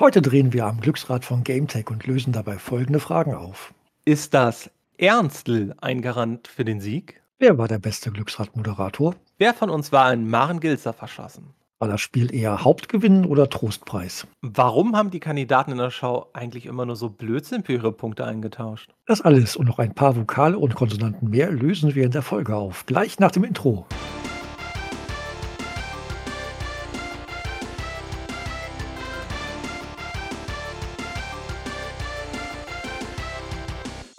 Heute drehen wir am Glücksrad von GameTech und lösen dabei folgende Fragen auf. Ist das Ernstl ein Garant für den Sieg? Wer war der beste Glücksrad-Moderator? Wer von uns war in Maren Gilzer verschossen? War das Spiel eher Hauptgewinn oder Trostpreis? Warum haben die Kandidaten in der Show eigentlich immer nur so Blödsinn für ihre Punkte eingetauscht? Das alles und noch ein paar Vokale und Konsonanten mehr lösen wir in der Folge auf. Gleich nach dem Intro.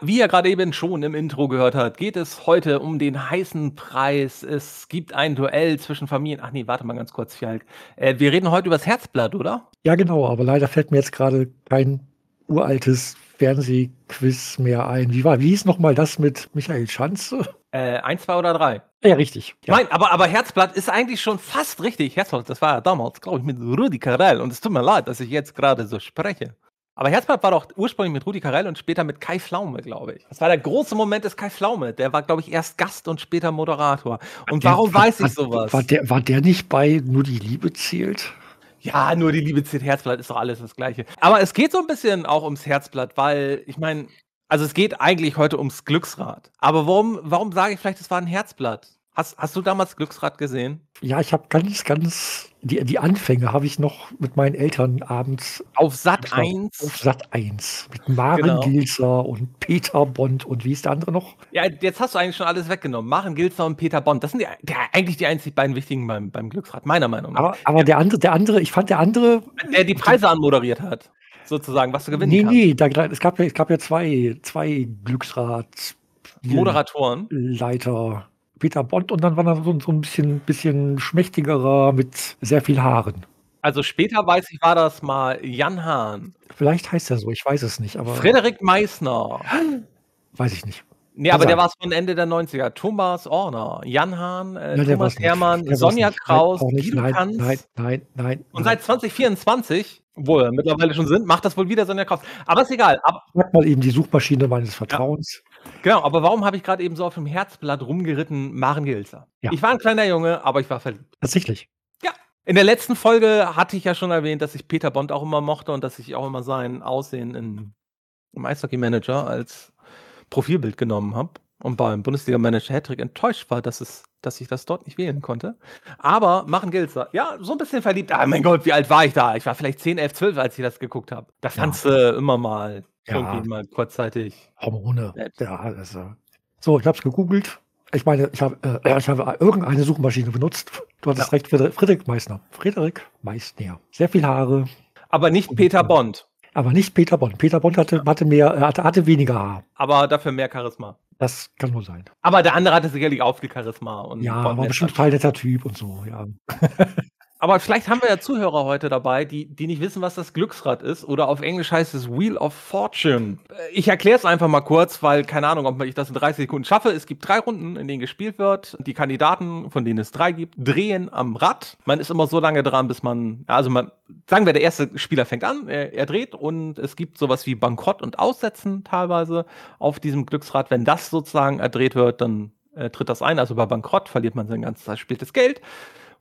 Wie ihr gerade eben schon im Intro gehört habt, geht es heute um den heißen Preis. Es gibt ein Duell zwischen Familien. Ach nee, warte mal ganz kurz, Fjalk. Äh, wir reden heute über das Herzblatt, oder? Ja, genau, aber leider fällt mir jetzt gerade kein uraltes Fernsehquiz mehr ein. Wie war, wie hieß nochmal das mit Michael Schanze? Äh, eins, zwei oder drei? Ja, richtig. Ja. Nein, aber, aber Herzblatt ist eigentlich schon fast richtig. Herzblatt, das war ja damals, glaube ich, mit Rudi Carell. Und es tut mir leid, dass ich jetzt gerade so spreche. Aber Herzblatt war doch ursprünglich mit Rudi Carell und später mit Kai Flaume, glaube ich. Das war der große Moment des Kai Flaume. Der war, glaube ich, erst Gast und später Moderator. Und Der- warum war, weiß ich sowas? War der, war der nicht bei Nur die Liebe zählt? Ja, nur die Liebe zählt Herzblatt, ist doch alles das Gleiche. Aber es geht so ein bisschen auch ums Herzblatt, weil ich meine, also es geht eigentlich heute ums Glücksrad. Aber warum, warum sage ich vielleicht, es war ein Herzblatt? Hast, hast du damals Glücksrad gesehen? Ja, ich habe ganz, ganz, die, die Anfänge habe ich noch mit meinen Eltern abends Auf Sat auf 1. Sat 1 mit Maren Genau. Gilser und Peter Bond und wie ist der andere noch? Ja, jetzt hast du eigentlich schon alles weggenommen. Maren Gilzer und Peter Bond. Das sind die, der, eigentlich die einzig beiden wichtigen beim, beim Glücksrad, meiner Meinung nach. Aber, aber der andere, der andere, ich fand der andere, der die Preise anmoderiert hat, sozusagen, was du gewinnen nee, kannst. nee, da, es gab ja, es gab ja zwei, zwei Glücksrad Moderatoren. Leiter. Peter Bond und dann war da so, so ein bisschen, bisschen schmächtigerer mit sehr viel Haaren. Also später, weiß ich, war das mal Jan Hahn, Vielleicht heißt er so, ich weiß es nicht, aber Frederik Meissner. weiß ich nicht. Nee, Kann aber der war es von Ende der 90er. Thomas Orner, Jan Hahn, äh, Ja, der Thomas war's Sonja. Kraus, Nein. Guido Nein, Kanz. nein, nein, nein. Und nein. seit 2024, wo wir mittlerweile schon sind, macht das wohl wieder Sonja Kraus. Aber ist egal. Sag mal eben die Suchmaschine meines Vertrauens. Genau, aber warum habe ich gerade eben so auf dem Herzblatt rumgeritten, Maren Gilzer? Ja. Ich war ein kleiner Junge, aber ich war verliebt. Tatsächlich. In der letzten Folge hatte ich ja schon erwähnt, dass ich Peter Bond auch immer mochte und dass ich auch immer sein Aussehen in, im Eishockey-Manager als Profilbild genommen habe und beim Bundesliga-Manager Hattrick enttäuscht war, dass, es, dass ich das dort nicht wählen konnte. Aber Machen Gilzer, ja, so ein bisschen verliebt. Ah, mein Gott, wie alt war ich da? Ich war vielleicht 10, 11, 12, als ich das geguckt habe. Da fandst du immer mal Ja. irgendwie mal kurzzeitig. Hormone. Nett. Ja, also. So, ich habe es gegoogelt. Ich meine, ich habe äh, ich habe irgendeine Suchmaschine benutzt. Du hattest Ja. recht, Friedrich Meissner. Friedrich Meissner. Sehr viel Haare, Aber nicht Peter Bond, aber nicht Peter Bond. Peter Bond hatte, hatte mehr, äh, hatte, hatte weniger Haar. aber dafür mehr Charisma. Das kann nur sein. Aber der andere hatte sicherlich auch viel Charisma. Und Ja, aber lässt bestimmt total netter Typ und so, ja. Aber vielleicht haben wir ja Zuhörer heute dabei, die, die nicht wissen, was das Glücksrad ist. Oder auf Englisch heißt es Wheel of Fortune. Äh, Ich erkläre es einfach mal kurz, weil keine Ahnung, ob ich das in 30 Sekunden schaffe. Es gibt drei Runden, in denen gespielt wird. Die Kandidaten, von denen es drei gibt, drehen am Rad. Man ist immer so lange dran, bis man, also man, sagen wir, der erste Spieler fängt an, er, er dreht und es gibt sowas wie Bankrott und Aussetzen teilweise auf diesem Glücksrad. Wenn das sozusagen erdreht wird, dann äh, tritt das ein. Also bei Bankrott verliert man sein ganzes erspieltes Geld.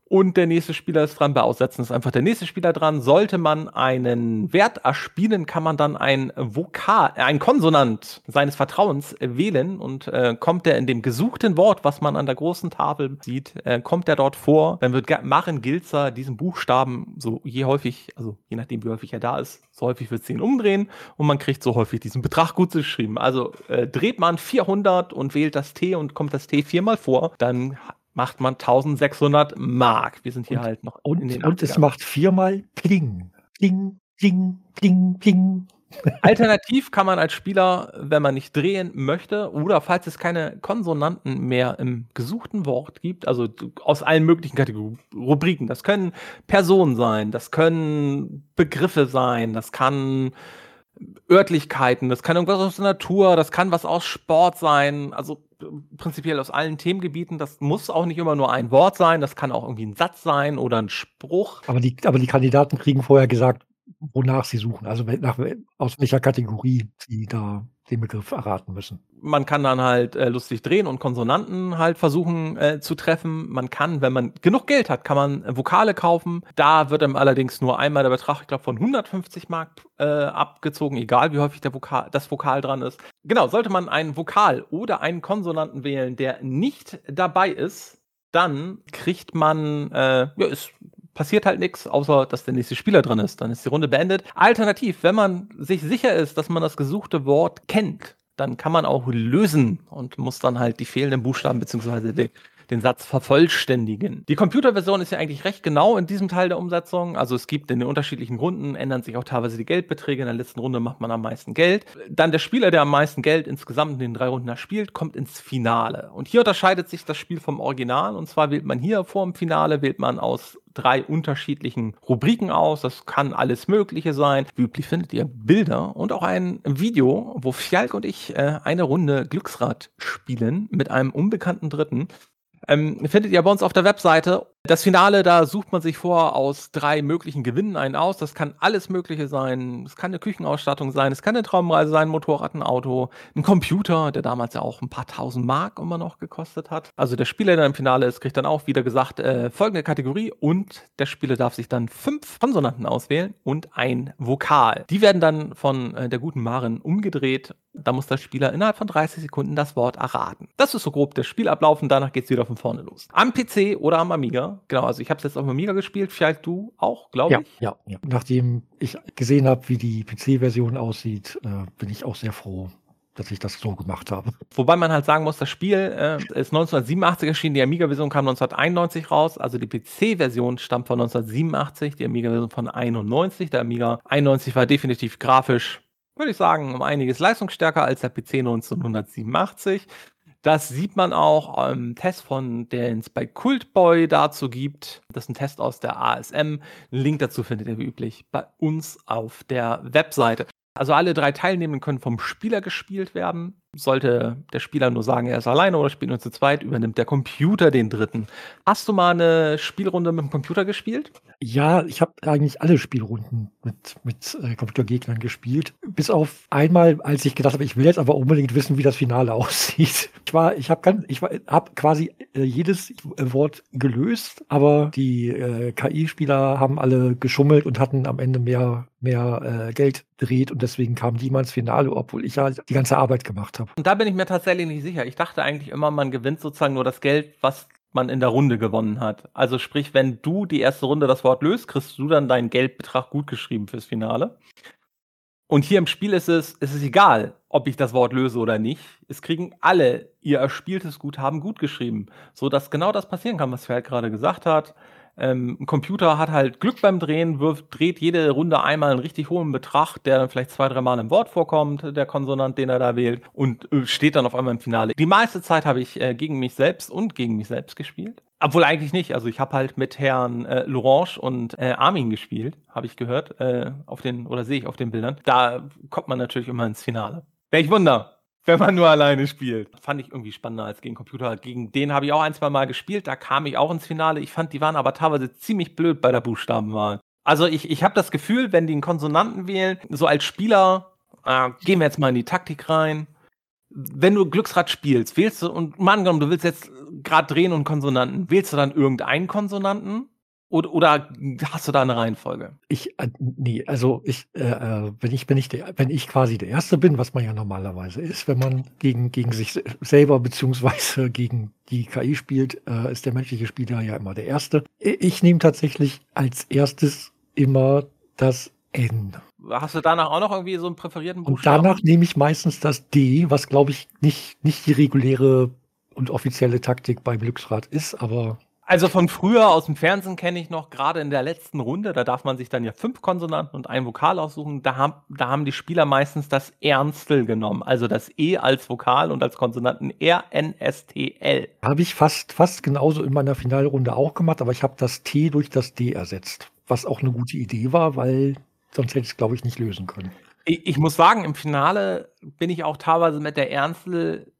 Und der nächste Spieler ist dran. Bei Aussetzen ist einfach der nächste Spieler dran. Sollte man einen Wert erspielen, kann man dann ein Vokal, äh, ein Konsonant seines Vertrauens äh, wählen und äh, kommt der in dem gesuchten Wort, was man an der großen Tafel sieht, äh, kommt der dort vor. Dann wird Maren Gilzer diesen Buchstaben so je häufig, also je nachdem wie häufig er da ist, so häufig wird sie ihn umdrehen und man kriegt so häufig diesen Betrag gut geschrieben. Also äh, dreht man 400 und wählt das T und kommt das T viermal vor, dann macht man 1600 Mark. Wir sind hier Und- halt noch Und, und es macht viermal Pling. Pling, pling, pling, pling. Alternativ kann man als Spieler, wenn man nicht drehen möchte oder falls es keine Konsonanten mehr im gesuchten Wort gibt, also aus allen möglichen Kategorien, Rubriken, das können Personen sein, das können Begriffe sein, das kann Örtlichkeiten, das kann irgendwas aus der Natur, das kann was aus Sport sein, also prinzipiell aus allen Themengebieten. Das muss auch nicht immer nur ein Wort sein, das kann auch irgendwie ein Satz sein oder ein Spruch. Aber die, aber die Kandidaten kriegen vorher gesagt, wonach sie suchen. Also nach, aus welcher Kategorie sie da den Begriff erraten müssen. Man kann dann halt äh, lustig drehen und Konsonanten halt versuchen äh, zu treffen. Man kann, wenn man genug Geld hat, kann man äh, Vokale kaufen. Da wird einem allerdings nur einmal der Betrag, ich glaube, von 150 Mark äh, abgezogen, egal wie häufig der Vokal, das Vokal dran ist. Genau, sollte man einen Vokal oder einen Konsonanten wählen, der nicht dabei ist, dann kriegt man, äh, ja, ist passiert halt nichts, außer dass der nächste Spieler drin ist. Dann ist die Runde beendet. Alternativ, wenn man sich sicher ist, dass man das gesuchte Wort kennt, dann kann man auch lösen und muss dann halt die fehlenden Buchstaben bzw. den, den Satz vervollständigen. Die Computerversion ist ja eigentlich recht genau in diesem Teil der Umsetzung. Also es gibt in den unterschiedlichen Runden, ändern sich auch teilweise die Geldbeträge. In der letzten Runde macht man am meisten Geld. Dann der Spieler, der am meisten Geld insgesamt in den drei Runden erspielt, kommt ins Finale. Und hier unterscheidet sich das Spiel vom Original. Und zwar wählt man hier vor dem Finale, wählt man aus drei unterschiedlichen Rubriken aus. Das kann alles Mögliche sein. Wie üblich findet ihr Bilder und auch ein Video, wo Fjalk und ich äh, eine Runde Glücksrad spielen mit einem unbekannten Dritten. Ähm, findet ihr bei uns auf der Webseite. Das Finale, da sucht man sich vor aus drei möglichen Gewinnen einen aus. Das kann alles Mögliche sein. Es kann eine Küchenausstattung sein, es kann eine Traumreise sein, ein Motorrad, ein Auto, ein Computer, der damals ja auch ein paar tausend Mark immer noch gekostet hat. Also der Spieler, der im Finale ist, kriegt dann auch wieder gesagt, äh, folgende Kategorie und der Spieler darf sich dann fünf Konsonanten auswählen und ein Vokal. Die werden dann von äh, der guten Marin umgedreht. Da muss der Spieler innerhalb von 30 Sekunden das Wort erraten. Das ist so grob der Spielablauf und danach geht es wieder von vorne los. Am PC oder am Amiga Genau, also ich habe es jetzt auf dem Amiga gespielt, vielleicht du auch, glaube ja, ich. Ja, ja. Nachdem ich gesehen habe, wie die PC-Version aussieht, äh, bin ich auch sehr froh, dass ich das so gemacht habe. Wobei man halt sagen muss, das Spiel äh, ist 1987 erschienen, die Amiga-Version kam 1991 raus, also die PC-Version stammt von 1987, die Amiga-Version von 91. Der Amiga 91 war definitiv grafisch, würde ich sagen, um einiges leistungsstärker als der PC 1987. Das sieht man auch im Test von, den es bei Cultboy dazu gibt. Das ist ein Test aus der ASM. Einen Link dazu findet ihr wie üblich bei uns auf der Webseite. Also alle drei Teilnehmenden können vom Spieler gespielt werden. Sollte der Spieler nur sagen, er ist alleine oder spielt nur zu zweit, übernimmt der Computer den dritten. Hast du mal eine Spielrunde mit dem Computer gespielt? Ja, ich habe eigentlich alle Spielrunden mit, mit äh, Computergegnern gespielt. Bis auf einmal, als ich gedacht habe, ich will jetzt aber unbedingt wissen, wie das Finale aussieht. Ich war, ich habe ich habe quasi äh, jedes Wort gelöst, aber die äh, KI-Spieler haben alle geschummelt und hatten am Ende mehr, mehr äh, Geld dreht und deswegen kam die mal ins Finale, obwohl ich ja die ganze Arbeit gemacht habe. Und da bin ich mir tatsächlich nicht sicher. Ich dachte eigentlich immer, man gewinnt sozusagen nur das Geld, was man in der Runde gewonnen hat. Also sprich, wenn du die erste Runde das Wort löst, kriegst du dann deinen Geldbetrag gut geschrieben fürs Finale. Und hier im Spiel ist es, ist es egal, ob ich das Wort löse oder nicht. Es kriegen alle ihr erspieltes Guthaben gut geschrieben, sodass genau das passieren kann, was Ferd gerade gesagt hat. Ähm, ein Computer hat halt Glück beim Drehen, wirft, dreht jede Runde einmal einen richtig hohen Betrag, der dann vielleicht zwei, drei Mal im Wort vorkommt, der Konsonant, den er da wählt, und äh, steht dann auf einmal im Finale. Die meiste Zeit habe ich äh, gegen mich selbst und gegen mich selbst gespielt. Obwohl eigentlich nicht. Also ich habe halt mit Herrn äh, Lorange und äh, Armin gespielt, habe ich gehört, äh, auf den, oder sehe ich auf den Bildern. Da kommt man natürlich immer ins Finale. Welch Wunder wenn man nur alleine spielt. Fand ich irgendwie spannender als gegen Computer. Gegen den habe ich auch ein, zwei Mal gespielt. Da kam ich auch ins Finale. Ich fand, die waren aber teilweise ziemlich blöd bei der Buchstabenwahl. Also ich, ich habe das Gefühl, wenn die einen Konsonanten wählen, so als Spieler, äh, gehen wir jetzt mal in die Taktik rein. Wenn du Glücksrad spielst, wählst du, und angenommen, du willst jetzt gerade drehen und Konsonanten, wählst du dann irgendeinen Konsonanten? Oder, oder hast du da eine Reihenfolge? Ich, äh, nee, also ich, äh, äh, wenn ich, wenn ich der, wenn ich quasi der Erste bin, was man ja normalerweise ist, wenn man gegen, gegen sich selber beziehungsweise gegen die KI spielt, äh, ist der menschliche Spieler ja immer der Erste. Ich nehme tatsächlich als erstes immer das N. Hast du danach auch noch irgendwie so einen präferierten Buchstaben? Und danach nehme ich meistens das D, was glaube ich nicht, nicht die reguläre und offizielle Taktik beim Glücksrad ist, aber also von früher aus dem Fernsehen kenne ich noch, gerade in der letzten Runde, da darf man sich dann ja fünf Konsonanten und ein Vokal aussuchen. Da haben, da haben die Spieler meistens das Ernstel genommen, also das E als Vokal und als Konsonanten R-N-S-T-L. Habe ich fast, fast genauso in meiner Finalrunde auch gemacht, aber ich habe das T durch das D ersetzt, was auch eine gute Idee war, weil sonst hätte ich es, glaube ich, nicht lösen können. Ich, ich muss sagen, im Finale bin ich auch teilweise mit der Ernstel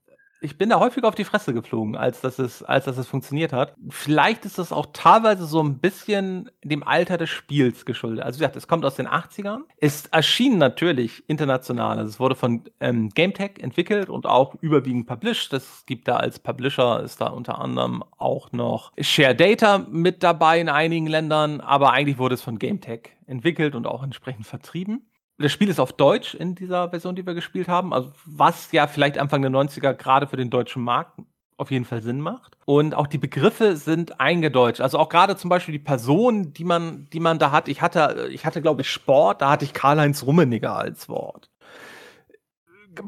ich bin da häufiger auf die Fresse geflogen, als dass es, als dass es funktioniert hat. Vielleicht ist das auch teilweise so ein bisschen dem Alter des Spiels geschuldet. Also wie gesagt, es kommt aus den 80ern. Es erschien natürlich international. Also es wurde von ähm, GameTech entwickelt und auch überwiegend published. Es gibt da als Publisher ist da unter anderem auch noch Share Data mit dabei in einigen Ländern, aber eigentlich wurde es von GameTech entwickelt und auch entsprechend vertrieben das Spiel ist auf Deutsch in dieser Version, die wir gespielt haben, also was ja vielleicht Anfang der 90er gerade für den deutschen Markt auf jeden Fall Sinn macht. Und auch die Begriffe sind eingedeutscht. Also auch gerade zum Beispiel die Person, die man, die man da hat. Ich hatte, ich hatte, glaube ich, Sport, da hatte ich Karl-Heinz Rummeniger als Wort.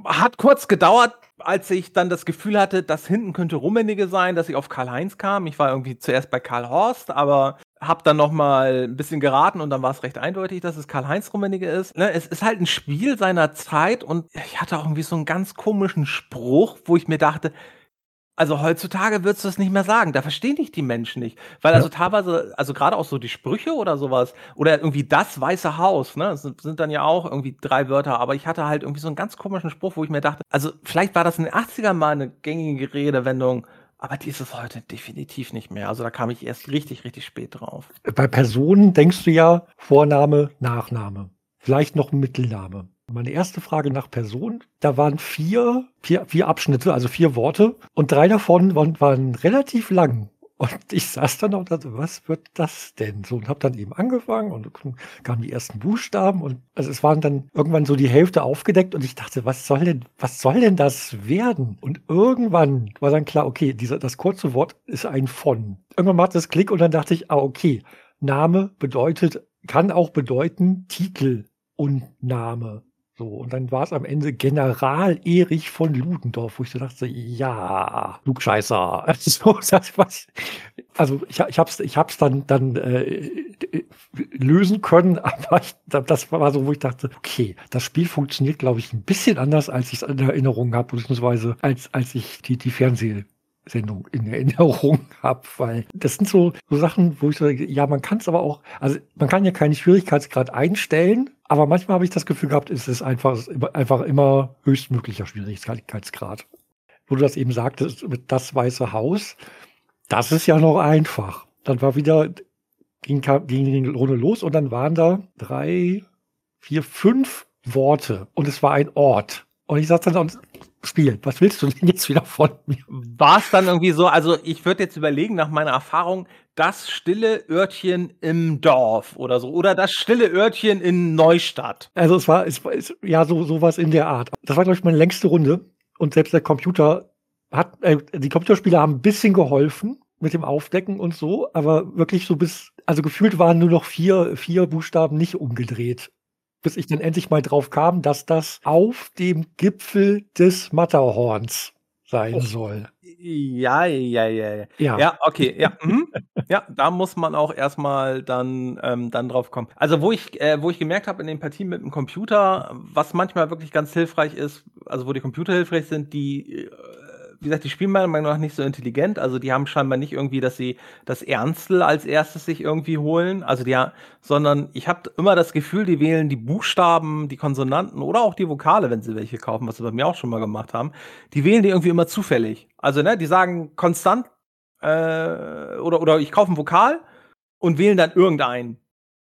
Hat kurz gedauert, als ich dann das Gefühl hatte, dass hinten könnte Rummenigge sein, dass ich auf Karl-Heinz kam. Ich war irgendwie zuerst bei Karl Horst, aber hab dann noch mal ein bisschen geraten und dann war es recht eindeutig, dass es Karl-Heinz Rummenigge ist. Ne, es ist halt ein Spiel seiner Zeit und ich hatte auch irgendwie so einen ganz komischen Spruch, wo ich mir dachte, also heutzutage würdest du das nicht mehr sagen. Da verstehen dich die Menschen nicht. Weil also teilweise, also gerade auch so die Sprüche oder sowas, oder irgendwie das Weiße Haus, ne, das sind, sind dann ja auch irgendwie drei Wörter, aber ich hatte halt irgendwie so einen ganz komischen Spruch, wo ich mir dachte, also vielleicht war das in den 80ern mal eine gängige Redewendung, aber die ist es heute definitiv nicht mehr. Also da kam ich erst richtig, richtig spät drauf. Bei Personen denkst du ja Vorname, Nachname. Vielleicht noch ein Mittelname. Meine erste Frage nach Person, da waren vier, vier, vier Abschnitte, also vier Worte. Und drei davon waren, waren relativ lang. Und ich saß dann und dachte, was wird das denn? So, und habe dann eben angefangen und kamen die ersten Buchstaben und also es waren dann irgendwann so die Hälfte aufgedeckt und ich dachte, was soll denn, was soll denn das werden? Und irgendwann war dann klar, okay, dieser, das kurze Wort ist ein von. Irgendwann macht es Klick und dann dachte ich, ah, okay, Name bedeutet, kann auch bedeuten Titel und Name. So, und dann war es am Ende General Erich von Ludendorff, wo ich so dachte, ja, Klugscheißer. So, das, was, also ich, ich habe es ich hab's dann, dann äh, lösen können, aber ich, das war so, wo ich dachte, okay, das Spiel funktioniert, glaube ich, ein bisschen anders, als ich es in Erinnerung habe, beziehungsweise als, als ich die, die Fernseh Sendung in Erinnerung habe, weil das sind so, so Sachen, wo ich sage, ja, man kann es aber auch, also man kann ja keinen Schwierigkeitsgrad einstellen, aber manchmal habe ich das Gefühl gehabt, es ist einfach, einfach immer höchstmöglicher Schwierigkeitsgrad. Wo du das eben sagtest, mit das Weiße Haus, das ist ja noch einfach. Dann war wieder, ging, ging die Runde los und dann waren da drei, vier, fünf Worte und es war ein Ort. Und ich sagte dann, Spiel, was willst du denn jetzt wieder von mir? War es dann irgendwie so, also ich würde jetzt überlegen, nach meiner Erfahrung, das stille Örtchen im Dorf oder so, oder das stille Örtchen in Neustadt. Also es war, es war es, ja so sowas in der Art. Das war, glaube ich, meine längste Runde. Und selbst der Computer hat, äh, die Computerspiele haben ein bisschen geholfen mit dem Aufdecken und so, aber wirklich so bis, also gefühlt waren nur noch vier, vier Buchstaben nicht umgedreht bis ich dann endlich mal drauf kam, dass das auf dem Gipfel des Matterhorns sein oh. soll. Ja, ja, ja, ja. Ja, okay, ja. Mhm. Ja, da muss man auch erstmal dann, ähm, dann drauf kommen. Also, wo ich, äh, wo ich gemerkt habe in den Partien mit dem Computer, was manchmal wirklich ganz hilfreich ist, also wo die Computer hilfreich sind, die äh, wie gesagt, die spielen meiner Meinung nach nicht so intelligent. Also die haben scheinbar nicht irgendwie, dass sie das Ernstel als erstes sich irgendwie holen. Also die, sondern ich habe immer das Gefühl, die wählen die Buchstaben, die Konsonanten oder auch die Vokale, wenn sie welche kaufen, was sie bei mir auch schon mal gemacht haben. Die wählen die irgendwie immer zufällig. Also ne, die sagen konstant äh, oder oder ich kaufe ein Vokal und wählen dann irgendeinen.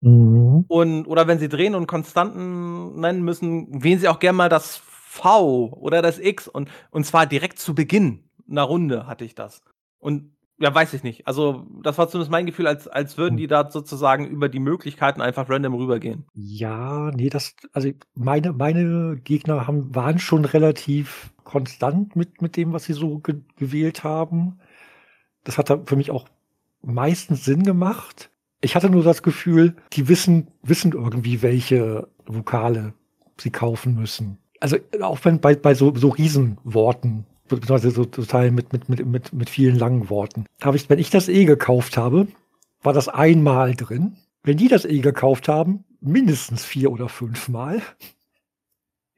Mhm. Und, oder wenn sie drehen und Konstanten nennen müssen, wählen sie auch gerne mal das V oder das X und, und zwar direkt zu Beginn einer Runde hatte ich das. Und ja, weiß ich nicht. Also, das war zumindest mein Gefühl, als, als würden die da sozusagen über die Möglichkeiten einfach random rübergehen. Ja, nee, das, also meine, meine Gegner haben, waren schon relativ konstant mit, mit dem, was sie so ge gewählt haben. Das hat für mich auch meistens Sinn gemacht. Ich hatte nur das Gefühl, die wissen, wissen irgendwie, welche Vokale sie kaufen müssen also auch wenn bei, bei so, so Riesenworten, beziehungsweise so total mit, mit, mit, mit, mit vielen langen Worten, habe ich, wenn ich das E gekauft habe, war das einmal drin. Wenn die das E gekauft haben, mindestens vier oder fünfmal.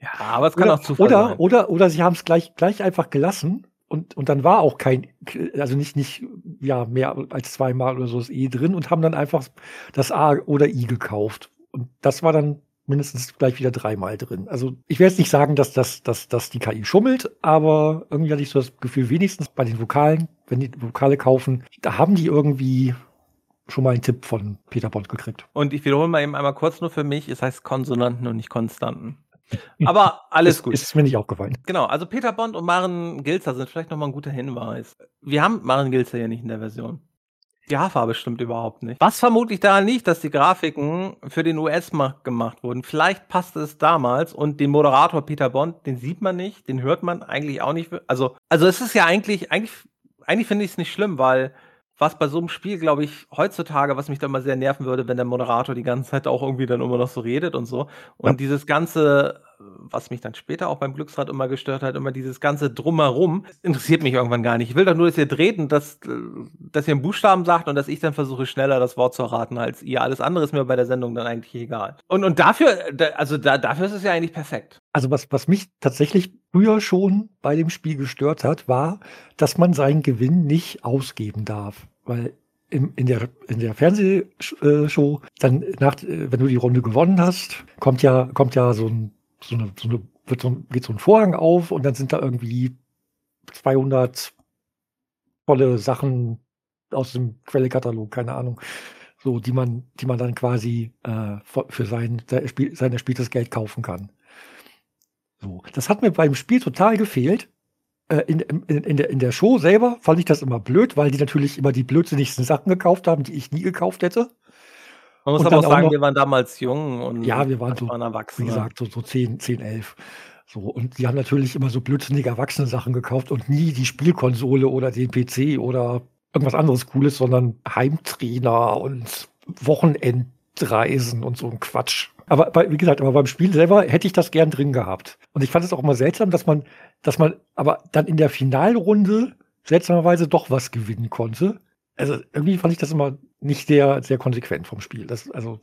Ja, aber es kann oder, auch Zufall oder, sein. Oder, oder sie haben es gleich, gleich einfach gelassen und, und dann war auch kein, also nicht, nicht, ja, mehr als zweimal oder so das E drin und haben dann einfach das A oder I gekauft. Und das war dann mindestens gleich wieder dreimal drin. Also ich werde jetzt nicht sagen, dass, das, dass, dass die KI schummelt, aber irgendwie hatte ich so das Gefühl, wenigstens bei den Vokalen, wenn die Vokale kaufen, da haben die irgendwie schon mal einen Tipp von Peter Bond gekriegt. Und ich wiederhole mal eben einmal kurz nur für mich, es heißt Konsonanten und nicht Konstanten. Aber alles gut. Ist mir nicht aufgefallen. Genau, also Peter Bond und Maren Gilzer sind vielleicht nochmal ein guter Hinweis. Wir haben Maren Gilzer ja nicht in der Version. Die Haarfarbe stimmt überhaupt nicht. Was vermutlich daran liegt, dass die Grafiken für den US-Markt gemacht wurden. Vielleicht passte es damals und den Moderator Peter Bond, den sieht man nicht, den hört man eigentlich auch nicht. Also, also es ist ja eigentlich, eigentlich, eigentlich finde ich es nicht schlimm, weil was bei so einem Spiel, glaube ich, heutzutage, was mich da mal sehr nerven würde, wenn der Moderator die ganze Zeit auch irgendwie dann immer noch so redet und so. Und ja. dieses ganze, was mich dann später auch beim Glücksrad immer gestört hat, immer dieses ganze Drumherum, interessiert mich irgendwann gar nicht. Ich will doch nur, dass ihr dreht und dass, dass ihr einen Buchstaben sagt und dass ich dann versuche, schneller das Wort zu erraten als ihr. Alles andere ist mir bei der Sendung dann eigentlich egal. Und, und dafür, also da, dafür ist es ja eigentlich perfekt. Also was, was mich tatsächlich früher schon bei dem Spiel gestört hat, war, dass man seinen Gewinn nicht ausgeben darf. Weil im, in, der, in der Fernsehshow, dann nach, wenn du die Runde gewonnen hast, kommt ja, kommt ja so ein, so eine, so eine wird so, geht so ein Vorhang auf und dann sind da irgendwie 200 tolle Sachen aus dem Quellekatalog, keine Ahnung, so die man, die man dann quasi äh, für sein, sein erspieltes Geld kaufen kann. So. Das hat mir beim Spiel total gefehlt. Äh, in, in, in, der, in der Show selber fand ich das immer blöd, weil die natürlich immer die blödsinnigsten Sachen gekauft haben, die ich nie gekauft hätte. Man muss und aber auch sagen, noch, wir waren damals jung und ja, wir waren so, waren erwachsen. Wie gesagt, so, so 10, 10, 11. So, und die haben natürlich immer so blödsinnige Erwachsene-Sachen gekauft und nie die Spielkonsole oder den PC oder irgendwas anderes Cooles, sondern Heimtrainer und Wochenendreisen und so ein Quatsch. Aber bei, wie gesagt, aber beim Spiel selber hätte ich das gern drin gehabt. Und ich fand es auch immer seltsam, dass man, dass man aber dann in der Finalrunde seltsamerweise doch was gewinnen konnte. Also irgendwie fand ich das immer nicht sehr, sehr konsequent vom Spiel. Das, also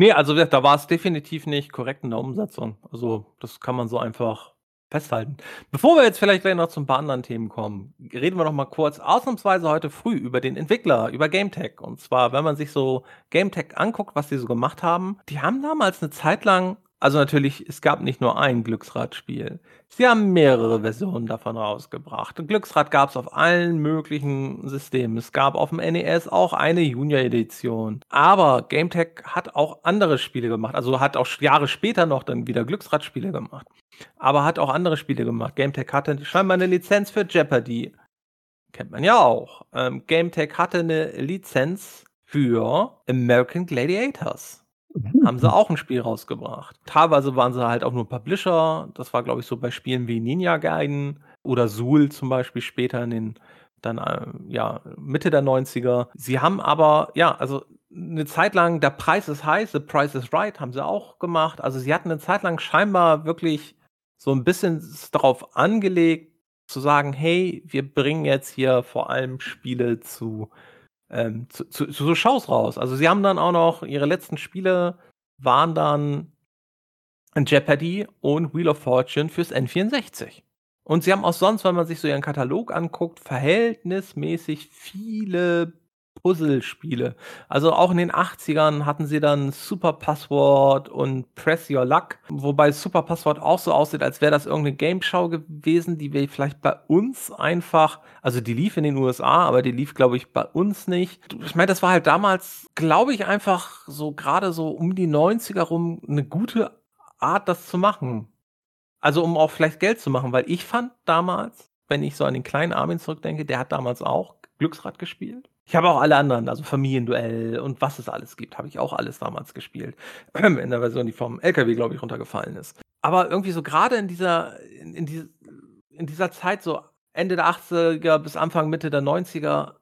Nee, also da war es definitiv nicht korrekt in der Umsetzung. Also das kann man so einfach festhalten. Bevor wir jetzt vielleicht gleich noch zu ein paar anderen Themen kommen, reden wir noch mal kurz ausnahmsweise heute früh über den Entwickler, über GameTech. Und zwar, wenn man sich so GameTech anguckt, was die so gemacht haben, die haben damals eine Zeit lang also natürlich, es gab nicht nur ein Glücksradspiel. Sie haben mehrere Versionen davon rausgebracht. Ein Glücksrad gab es auf allen möglichen Systemen. Es gab auf dem NES auch eine Junior-Edition. Aber GameTech hat auch andere Spiele gemacht. Also hat auch Jahre später noch dann wieder Glücksradspiele gemacht. Aber hat auch andere Spiele gemacht. GameTech hatte scheinbar eine Lizenz für Jeopardy. Kennt man ja auch. Ähm, GameTech hatte eine Lizenz für American Gladiators. Mhm. Haben sie auch ein Spiel rausgebracht. Teilweise waren sie halt auch nur Publisher. Das war, glaube ich, so bei Spielen wie Ninja Gaiden oder Zool zum Beispiel später in den dann äh, ja Mitte der 90er. Sie haben aber ja, also eine Zeit lang der Preis ist heiß, the price is right haben sie auch gemacht. Also sie hatten eine Zeit lang scheinbar wirklich so ein bisschen darauf angelegt zu sagen, hey, wir bringen jetzt hier vor allem Spiele zu ähm, zu, zu, zu, so Shows raus. Also sie haben dann auch noch, ihre letzten Spiele waren dann Jeopardy und Wheel of Fortune fürs N64. Und sie haben auch sonst, wenn man sich so ihren Katalog anguckt, verhältnismäßig viele Puzzlespiele. Also auch in den 80ern hatten sie dann Super Password und Press Your Luck, wobei Super Password auch so aussieht, als wäre das irgendeine Game Show gewesen, die wir vielleicht bei uns einfach, also die lief in den USA, aber die lief, glaube ich, bei uns nicht. Ich meine, das war halt damals, glaube ich, einfach so gerade so um die 90er rum eine gute Art, das zu machen. Also um auch vielleicht Geld zu machen, weil ich fand damals, wenn ich so an den kleinen Armin zurückdenke, der hat damals auch Glücksrad gespielt. Ich habe auch alle anderen, also Familienduell und was es alles gibt, habe ich auch alles damals gespielt. In der Version, die vom LKW, glaube ich, runtergefallen ist. Aber irgendwie so gerade in dieser, in, in, die, in dieser Zeit, so Ende der 80er bis Anfang, Mitte der 90er,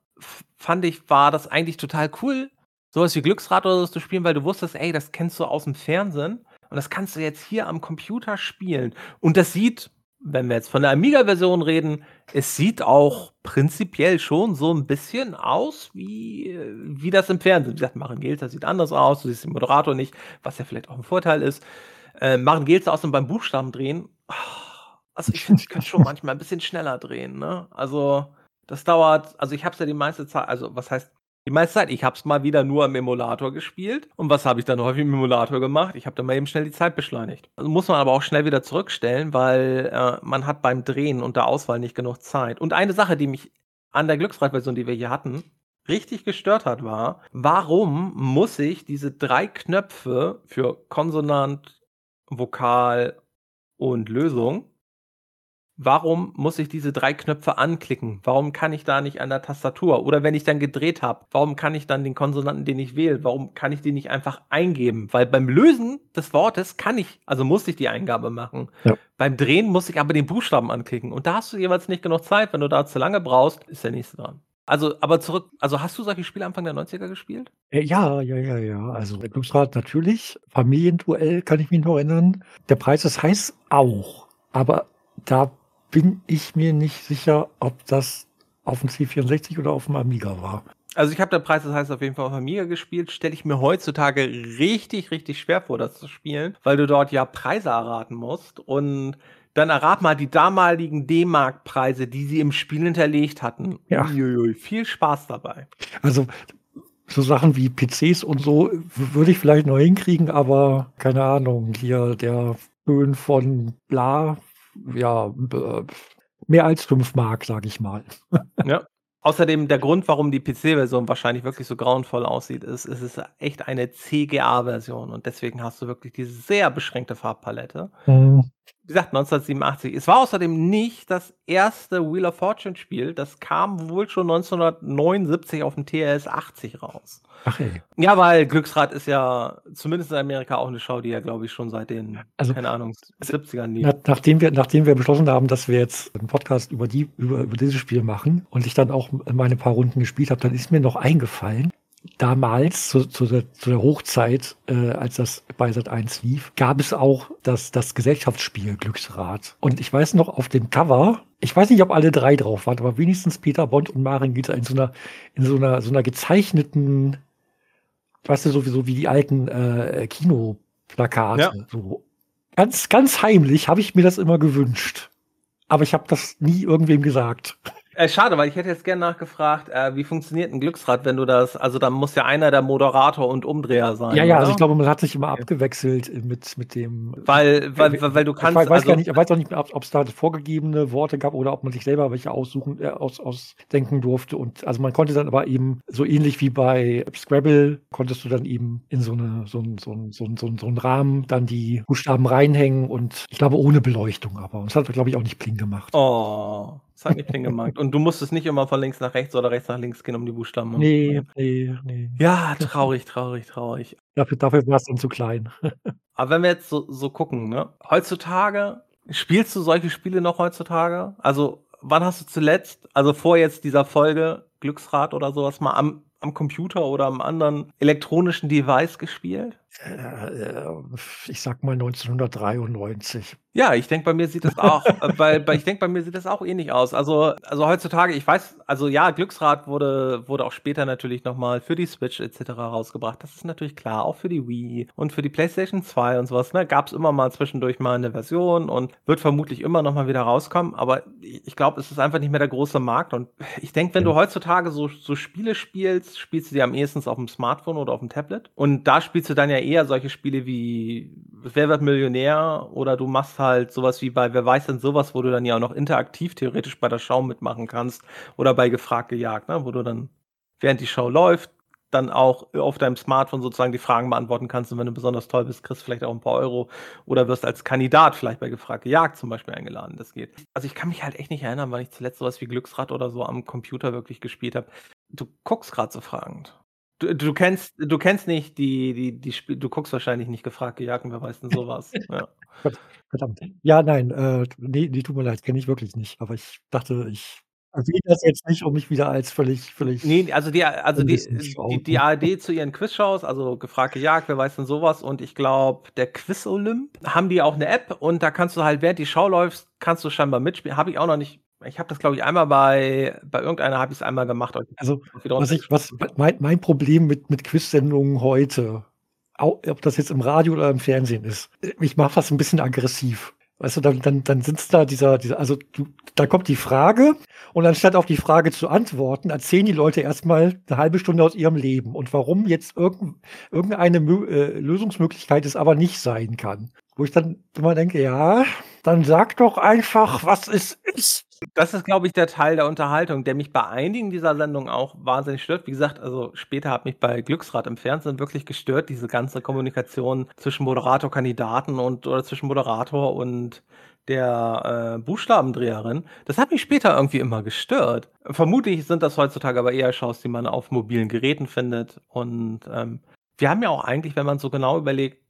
fand ich, war das eigentlich total cool, sowas wie Glücksrad oder so zu spielen, weil du wusstest, ey, das kennst du aus dem Fernsehen und das kannst du jetzt hier am Computer spielen. Und das sieht wenn wir jetzt von der Amiga-Version reden, es sieht auch prinzipiell schon so ein bisschen aus, wie, wie das im Fernsehen. Wie gesagt, Maren Gelser sieht anders aus, du siehst den Moderator nicht, was ja vielleicht auch ein Vorteil ist. Äh, Maren Gelser außerdem beim Buchstaben drehen. Also ich finde, ich könnte schon manchmal ein bisschen schneller drehen. Ne? Also das dauert, also ich habe es ja die meiste Zeit, also was heißt Die meiste Zeit. Ich habe es mal wieder nur im Emulator gespielt. Und was habe ich dann häufig im Emulator gemacht? Ich habe dann mal eben schnell die Zeit beschleunigt. Also muss man aber auch schnell wieder zurückstellen, weil äh, man hat beim Drehen und der Auswahl nicht genug Zeit. Und eine Sache, die mich an der Glücksrad-Version, die wir hier hatten, richtig gestört hat, war, warum muss ich diese drei Knöpfe für Konsonant, Vokal und Lösung warum muss ich diese drei Knöpfe anklicken? Warum kann ich da nicht an der Tastatur? Oder wenn ich dann gedreht habe, warum kann ich dann den Konsonanten, den ich wähle, warum kann ich den nicht einfach eingeben? Weil beim Lösen des Wortes kann ich, also muss ich die Eingabe machen. Ja. Beim Drehen muss ich aber den Buchstaben anklicken. Und da hast du jeweils nicht genug Zeit. Wenn du da zu lange brauchst, ist der nächste dran. Also, aber zurück, also hast du solche Spiele Anfang der 90er gespielt? Äh, ja, ja, ja, ja. Also Glücksrad natürlich. Familienduell kann ich mich noch erinnern. Der Preis ist heiß auch. Aber da bin ich mir nicht sicher, ob das auf dem C64 oder auf dem Amiga war. Also ich habe der Preis, das heißt auf jeden Fall auf Amiga gespielt, stelle ich mir heutzutage richtig, richtig schwer vor, das zu spielen, weil du dort ja Preise erraten musst und dann errat mal die damaligen D-Mark-Preise, die sie im Spiel hinterlegt hatten. Ja. Uiuiui, viel Spaß dabei. Also so Sachen wie PCs und so würde ich vielleicht noch hinkriegen, aber keine Ahnung, hier der Föhn von Bla ja, mehr als 5 Mark, sage ich mal. Ja. Außerdem der Grund, warum die PC-Version wahrscheinlich wirklich so grauenvoll aussieht, ist, es ist echt eine CGA-Version und deswegen hast du wirklich diese sehr beschränkte Farbpalette. Mhm wie gesagt, 1987. Es war außerdem nicht das erste Wheel of Fortune Spiel. Das kam wohl schon 1979 auf dem TRS 80 raus. Ach ey. Ja, weil Glücksrad ist ja zumindest in Amerika auch eine Show, die ja, glaube ich, schon seit den, also, keine Ahnung, 70ern lief. nachdem, wir, nachdem wir beschlossen haben, dass wir jetzt einen Podcast über, die, über, über dieses Spiel machen und ich dann auch meine paar Runden gespielt habe, dann ist mir noch eingefallen, damals, zu, zu, der, zu der Hochzeit, äh, als das bei Sat 1 lief, gab es auch das, das Gesellschaftsspiel Glücksrad. Und ich weiß noch, auf dem Cover, ich weiß nicht, ob alle drei drauf waren, aber wenigstens Peter Bond und Marin Gitter in so einer, in so einer, so einer gezeichneten, weißt du, sowieso wie die alten äh, Kinoplakate. Ja. So. Ganz, ganz heimlich habe ich mir das immer gewünscht. Aber ich habe das nie irgendwem gesagt. Äh, schade, weil ich hätte jetzt gerne nachgefragt, äh, wie funktioniert ein Glücksrad, wenn du das, also da muss ja einer der Moderator und Umdreher sein. Ja, ja, oder? also ich glaube, man hat sich immer abgewechselt mit, mit dem. Weil, weil, weil, weil du kannst. Ich weiß, also, gar nicht, ich weiß auch nicht mehr, ob es da vorgegebene Worte gab oder ob man sich selber welche aussuchen, äh, aus, ausdenken durfte. Und also man konnte dann aber eben so ähnlich wie bei Scrabble, konntest du dann eben in so eine, so ein, so ein, so ein, so ein, so ein Rahmen dann die Buchstaben reinhängen und ich glaube ohne Beleuchtung aber. Und das hat, glaube ich, auch nicht Pling gemacht. Oh. Das hat nicht Pling gemacht. Und du musstest nicht immer von links nach rechts oder rechts nach links gehen, um die Buchstaben zu Nee, nee, nee. Ja, traurig, traurig, traurig. Dafür, dafür war es dann zu klein. Aber wenn wir jetzt so, so gucken, ne? Heutzutage, spielst du solche Spiele noch heutzutage? Also, wann hast du zuletzt, also vor jetzt dieser Folge, Glücksrad oder sowas, mal am, am Computer oder am anderen elektronischen Device gespielt? Äh, ich sag mal 1993. Ja, ich denke, bei mir sieht das auch, äh, weil, ich denke, bei mir sieht das auch ähnlich aus. Also, also heutzutage, ich weiß, also ja, Glücksrad wurde, wurde auch später natürlich nochmal für die Switch etc. rausgebracht. Das ist natürlich klar, auch für die Wii und für die PlayStation 2 und sowas. Ne, Gab es immer mal zwischendurch mal eine Version und wird vermutlich immer nochmal wieder rauskommen. Aber ich glaube, es ist einfach nicht mehr der große Markt. Und ich denke, wenn ja. du heutzutage so, so Spiele spielst, spielst du die am ehesten auf dem Smartphone oder auf dem Tablet. Und da spielst du dann ja eher solche Spiele wie Wer wird Millionär oder du machst halt sowas wie bei Wer weiß denn sowas, wo du dann ja auch noch interaktiv theoretisch bei der Show mitmachen kannst oder bei Gefragt gejagt, ne? wo du dann, während die Show läuft, dann auch auf deinem Smartphone sozusagen die Fragen beantworten kannst und wenn du besonders toll bist, kriegst du vielleicht auch ein paar Euro oder wirst als Kandidat vielleicht bei Gefragt gejagt zum Beispiel eingeladen. Das geht. Also ich kann mich halt echt nicht erinnern, wann ich zuletzt sowas wie Glücksrad oder so am Computer wirklich gespielt habe. Du guckst gerade so fragend. Du, du, kennst, du kennst nicht die, die, die Spiel, du guckst wahrscheinlich nicht gefragt Jacken, wer weiß denn sowas. ja. Verdammt. Ja, nein, äh, nee, nee, tut mir leid, kenne ich wirklich nicht. Aber ich dachte, ich erwähne das jetzt nicht, um mich wieder als völlig, völlig. Nee, also die, also die, die, die ARD zu ihren Quizshows, also gefragte Jagd, wer weiß denn sowas, und ich glaube, der Quiz Olymp, haben die auch eine App und da kannst du halt, während die Show läuft, kannst du scheinbar mitspielen. Habe ich auch noch nicht ich habe das, glaube ich, einmal bei bei irgendeiner habe ich es einmal gemacht. Also, was ich was mein mein Problem mit mit Quizsendungen heute, ob das jetzt im Radio oder im Fernsehen ist, ich mache das ein bisschen aggressiv. Weißt du, dann, dann, dann sitzt da dieser, dieser, also du, da kommt die Frage und anstatt auf die Frage zu antworten, erzählen die Leute erstmal eine halbe Stunde aus ihrem Leben und warum jetzt irgend, irgendeine äh, Lösungsmöglichkeit es aber nicht sein kann. Wo ich dann immer denke, ja, dann sag doch einfach, was es ist. Das ist, glaube ich, der Teil der Unterhaltung, der mich bei einigen dieser Sendungen auch wahnsinnig stört. Wie gesagt, also später hat mich bei Glücksrad im Fernsehen wirklich gestört, diese ganze Kommunikation zwischen Moderator, Kandidaten und oder zwischen Moderator und der äh, Buchstabendreherin. Das hat mich später irgendwie immer gestört. Vermutlich sind das heutzutage aber eher Shows, die man auf mobilen Geräten findet. Und ähm, wir haben ja auch eigentlich, wenn man so genau überlegt,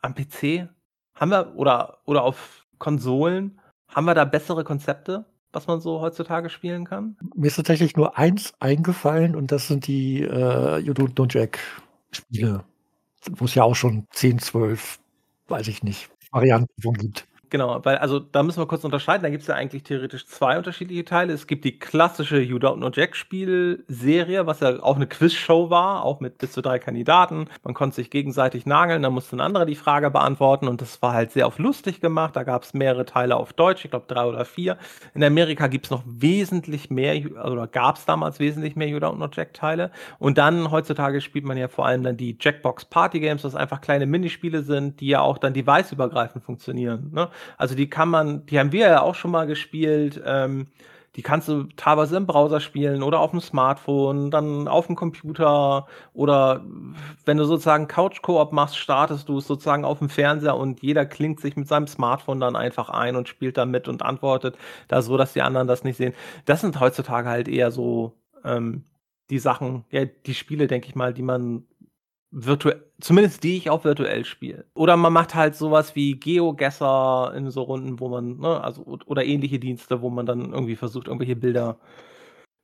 am PC haben wir oder, oder auf Konsolen, haben wir da bessere Konzepte? Was man so heutzutage spielen kann? Mir ist tatsächlich nur eins eingefallen und das sind die äh, You Don't Know Jack Spiele, wo es ja auch schon 10, 12, weiß ich nicht, Varianten von gibt. Genau, weil also da müssen wir kurz unterscheiden. Da gibt es ja eigentlich theoretisch zwei unterschiedliche Teile. Es gibt die klassische You Don't Know Jack Spielserie, was ja auch eine Quizshow war, auch mit bis zu drei Kandidaten. Man konnte sich gegenseitig nageln, da musste ein anderer die Frage beantworten und das war halt sehr auf lustig gemacht. Da gab es mehrere Teile auf Deutsch, ich glaube drei oder vier. In Amerika gibt es noch wesentlich mehr, oder gab es damals wesentlich mehr You Don't Know Jack Teile. Und dann heutzutage spielt man ja vor allem dann die Jackbox Party Games, was einfach kleine Minispiele sind, die ja auch dann deviceübergreifend funktionieren. Ne? Also die kann man, die haben wir ja auch schon mal gespielt. Ähm, die kannst du teilweise im Browser spielen oder auf dem Smartphone, dann auf dem Computer oder wenn du sozusagen Couch-Koop machst, startest du es sozusagen auf dem Fernseher und jeder klingt sich mit seinem Smartphone dann einfach ein und spielt da mit und antwortet da so, dass die anderen das nicht sehen. Das sind heutzutage halt eher so ähm, die Sachen, ja, die Spiele, denke ich mal, die man virtuell, zumindest die ich auch virtuell spiele. Oder man macht halt sowas wie Geogesser in so Runden, wo man, ne, also, oder ähnliche Dienste, wo man dann irgendwie versucht, irgendwelche Bilder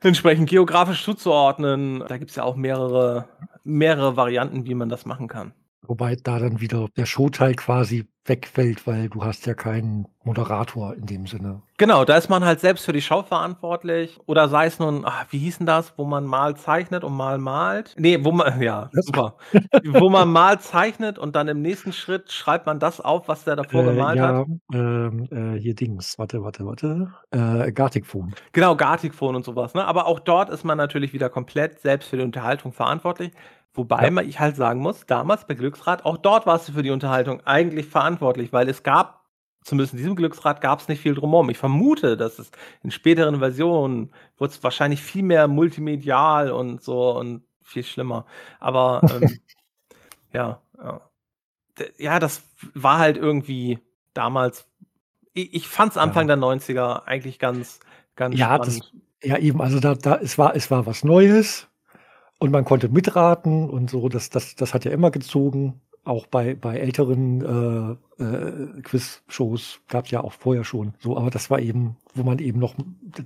entsprechend geografisch zuzuordnen. Da gibt es ja auch mehrere, mehrere Varianten, wie man das machen kann. Wobei da dann wieder der Showteil quasi wegfällt, weil du hast ja keinen Moderator in dem Sinne. Genau, da ist man halt selbst für die Show verantwortlich. Oder sei es nun, ach, wie hieß denn das, wo man mal zeichnet und mal malt? Nee, wo man, ja, super. wo man mal zeichnet und dann im nächsten Schritt schreibt man das auf, was der davor äh, gemalt ja, hat. Ähm, äh, hier Dings, warte, warte, warte. Äh, Gartic-Phone. Genau, Gartic-Phone und sowas. Ne? Aber auch dort ist man natürlich wieder komplett selbst für die Unterhaltung verantwortlich. Wobei ja. ich halt sagen muss, damals bei Glücksrad, auch dort warst du für die Unterhaltung eigentlich verantwortlich, weil es gab, zumindest in diesem Glücksrad, gab es nicht viel drumherum. Ich vermute, dass es in späteren Versionen wird es wahrscheinlich viel mehr multimedial und so und viel schlimmer. Aber ähm, ja, ja, ja, das war halt irgendwie damals. Ich, ich fand es Anfang ja. der 90er eigentlich ganz, ganz ja, spannend. Das, ja, eben, also da, da, es war, es war was Neues und man konnte mitraten und so, das, das, das hat ja immer gezogen. Auch bei, bei älteren äh, Quiz-Shows gab es ja auch vorher schon so, aber das war eben, wo man eben noch,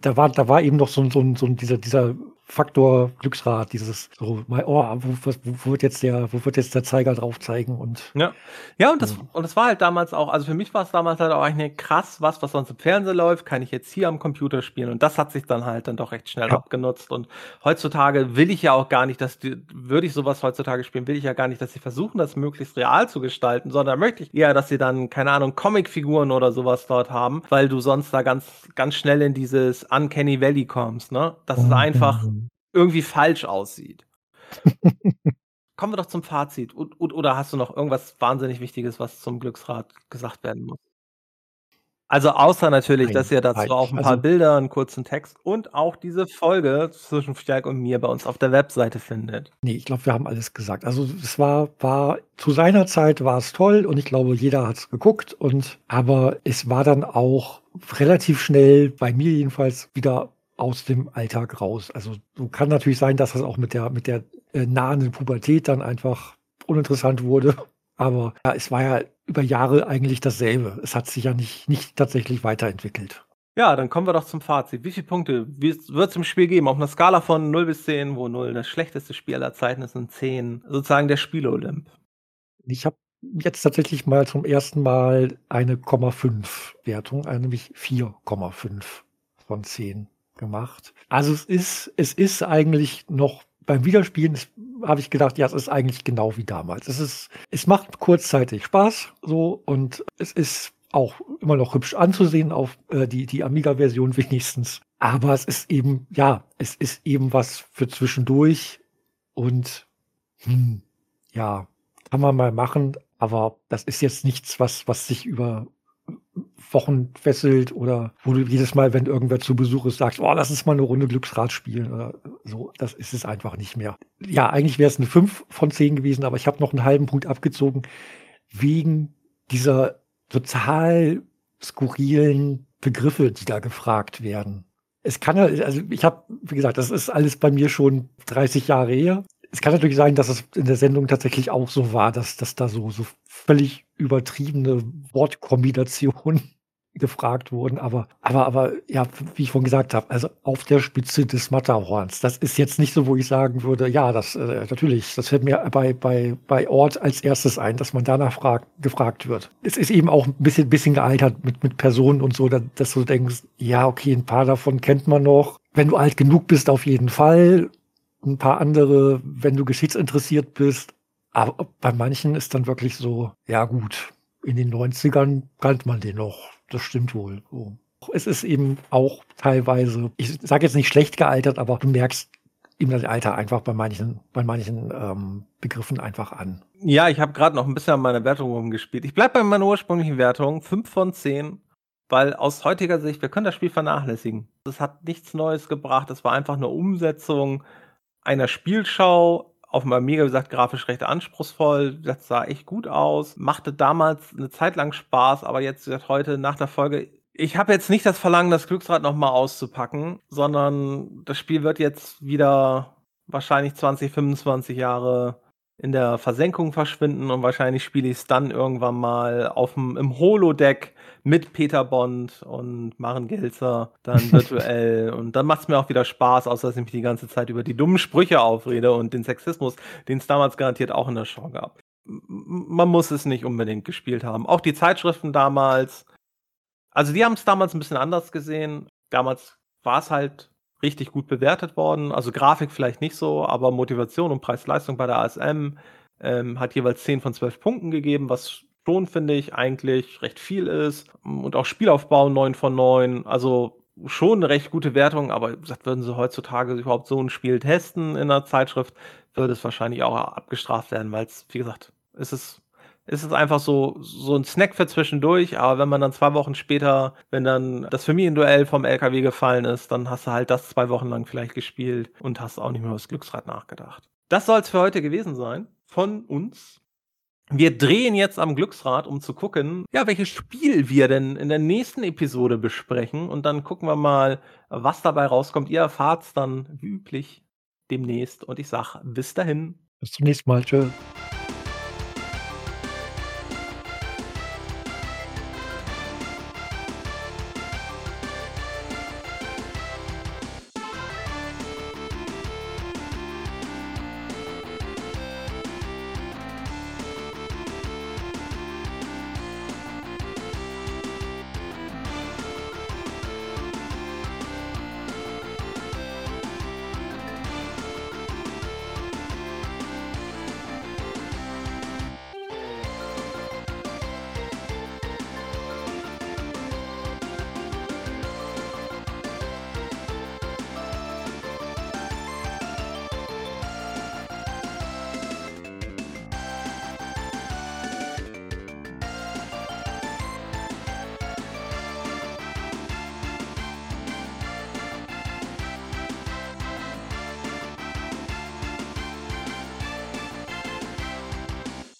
da war, da war eben noch so, so, so dieser, dieser Faktor Glücksrad, dieses so, oh, wo, wo, wird jetzt der, wo wird jetzt der Zeiger drauf zeigen und ja, ja und das ja. und das war halt damals auch, also für mich war es damals halt auch eigentlich krass, was was sonst im Fernsehen läuft, kann ich jetzt hier am Computer spielen und das hat sich dann halt dann doch recht schnell ja. abgenutzt und heutzutage will ich ja auch gar nicht, dass die, würde ich sowas heutzutage spielen, will ich ja gar nicht, dass sie versuchen, das möglichst real zu gestalten, sondern möchte ich eher, dass sie dann keine Ahnung Comicfiguren oder sowas dort haben, weil du sonst da ganz ganz schnell in dieses Uncanny Valley kommst, ne? Das ist einfach irgendwie falsch aussieht. Kommen wir doch zum Fazit. Oder hast du noch irgendwas wahnsinnig Wichtiges, was zum Glücksrad gesagt werden muss? Also außer natürlich, nein, dass ihr dazu auch ein paar also, Bilder, einen kurzen Text und auch diese Folge zwischen Stärk und mir bei uns auf der Webseite findet. Nee, ich glaube, wir haben alles gesagt. Also es war, war zu seiner Zeit war es toll und ich glaube, jeder hat es geguckt und aber es war dann auch relativ schnell, bei mir jedenfalls, wieder aus dem Alltag raus. Also so kann natürlich sein, dass das auch mit der, mit der äh, nahenden Pubertät dann einfach uninteressant wurde. Aber ja, es war ja über Jahre eigentlich dasselbe. Es hat sich ja nicht, nicht tatsächlich weiterentwickelt. Ja, dann kommen wir doch zum Fazit. Wie viele Punkte wird es im Spiel geben? Auf einer Skala von 0 bis 10, wo 0 das schlechteste Spiel aller Zeiten ist und 10 sozusagen der Spiele-Olymp. Ich habe jetzt tatsächlich mal zum ersten Mal eine 0,5 Wertung, nämlich 4,5 von 10 gemacht. Also es ist, es ist eigentlich noch beim Wiederspielen habe ich gedacht, ja, es ist eigentlich genau wie damals. Es ist, es macht kurzzeitig Spaß, so, und es ist auch immer noch hübsch anzusehen auf äh, die, die Amiga-Version wenigstens. Aber es ist eben, ja, es ist eben was für zwischendurch und hm, ja, kann man mal machen, aber das ist jetzt nichts, was, was sich über Wochen fesselt oder wo du jedes Mal, wenn irgendwer zu Besuch ist, sagst, oh, lass uns mal eine Runde Glücksrad spielen oder so. Das ist es einfach nicht mehr. Ja, eigentlich wäre es eine 5 von 10 gewesen, aber ich habe noch einen halben Punkt abgezogen wegen dieser total skurrilen Begriffe, die da gefragt werden. Es kann ja, also ich habe, wie gesagt, das ist alles bei mir schon 30 Jahre her. Es kann natürlich sein, dass es in der Sendung tatsächlich auch so war, dass, dass da so, so völlig übertriebene Wortkombinationen gefragt wurden, aber, aber, aber, ja, wie ich vorhin gesagt habe, also auf der Spitze des Matterhorns. Das ist jetzt nicht so, wo ich sagen würde, ja, das, äh, natürlich, das fällt mir bei, bei, bei Ort als erstes ein, dass man danach frag, gefragt wird. Es ist eben auch ein bisschen, bisschen gealtert mit, mit Personen und so, dass du denkst, ja, okay, ein paar davon kennt man noch. Wenn du alt genug bist, auf jeden Fall. Ein paar andere, wenn du geschichtsinteressiert bist, aber bei manchen ist dann wirklich so, ja gut, in den 90ern kannte man den noch. Das stimmt wohl. Es ist eben auch teilweise, ich sage jetzt nicht schlecht gealtert, aber du merkst ihm das Alter einfach bei manchen, bei manchen ähm, Begriffen einfach an. Ja, ich habe gerade noch ein bisschen an meiner Wertung rumgespielt. Ich bleibe bei meiner ursprünglichen Wertung, 5 von 10, weil aus heutiger Sicht, wir können das Spiel vernachlässigen. Es hat nichts Neues gebracht, es war einfach eine Umsetzung einer Spielschau auf dem Amiga, wie gesagt, grafisch recht anspruchsvoll. Das sah echt gut aus. Machte damals eine Zeit lang Spaß, aber jetzt wie heute nach der Folge. Ich habe jetzt nicht das Verlangen, das Glücksrad nochmal auszupacken, sondern das Spiel wird jetzt wieder wahrscheinlich 20, 25 Jahre in der Versenkung verschwinden und wahrscheinlich spiele ich es dann irgendwann mal auf dem, im Holodeck mit Peter Bond und Maren Gelzer dann virtuell. und dann macht es mir auch wieder Spaß, außer dass ich mich die ganze Zeit über die dummen Sprüche aufrede und den Sexismus, den es damals garantiert auch in der Show gab. Man muss es nicht unbedingt gespielt haben. Auch die Zeitschriften damals, also die haben es damals ein bisschen anders gesehen. Damals war es halt richtig gut bewertet worden. Also Grafik vielleicht nicht so, aber Motivation und Preis-Leistung bei der ASM ähm, hat jeweils 10 von 12 Punkten gegeben, was schon, finde ich, eigentlich recht viel ist. Und auch Spielaufbau 9 von 9. Also schon eine recht gute Wertung, aber gesagt, würden sie heutzutage überhaupt so ein Spiel testen in einer Zeitschrift, würde es wahrscheinlich auch abgestraft werden, weil es, wie gesagt, ist es ist es einfach so, so ein Snack für zwischendurch, aber wenn man dann zwei Wochen später, wenn dann das Familienduell vom LKW gefallen ist, dann hast du halt das zwei Wochen lang vielleicht gespielt und hast auch nicht mehr über das Glücksrad nachgedacht. Das soll es für heute gewesen sein von uns. Wir drehen jetzt am Glücksrad, um zu gucken, ja, welches Spiel wir denn in der nächsten Episode besprechen. Und dann gucken wir mal, was dabei rauskommt. Ihr erfahrt es dann wie üblich demnächst. Und ich sage bis dahin. Bis zum nächsten Mal. Tschö.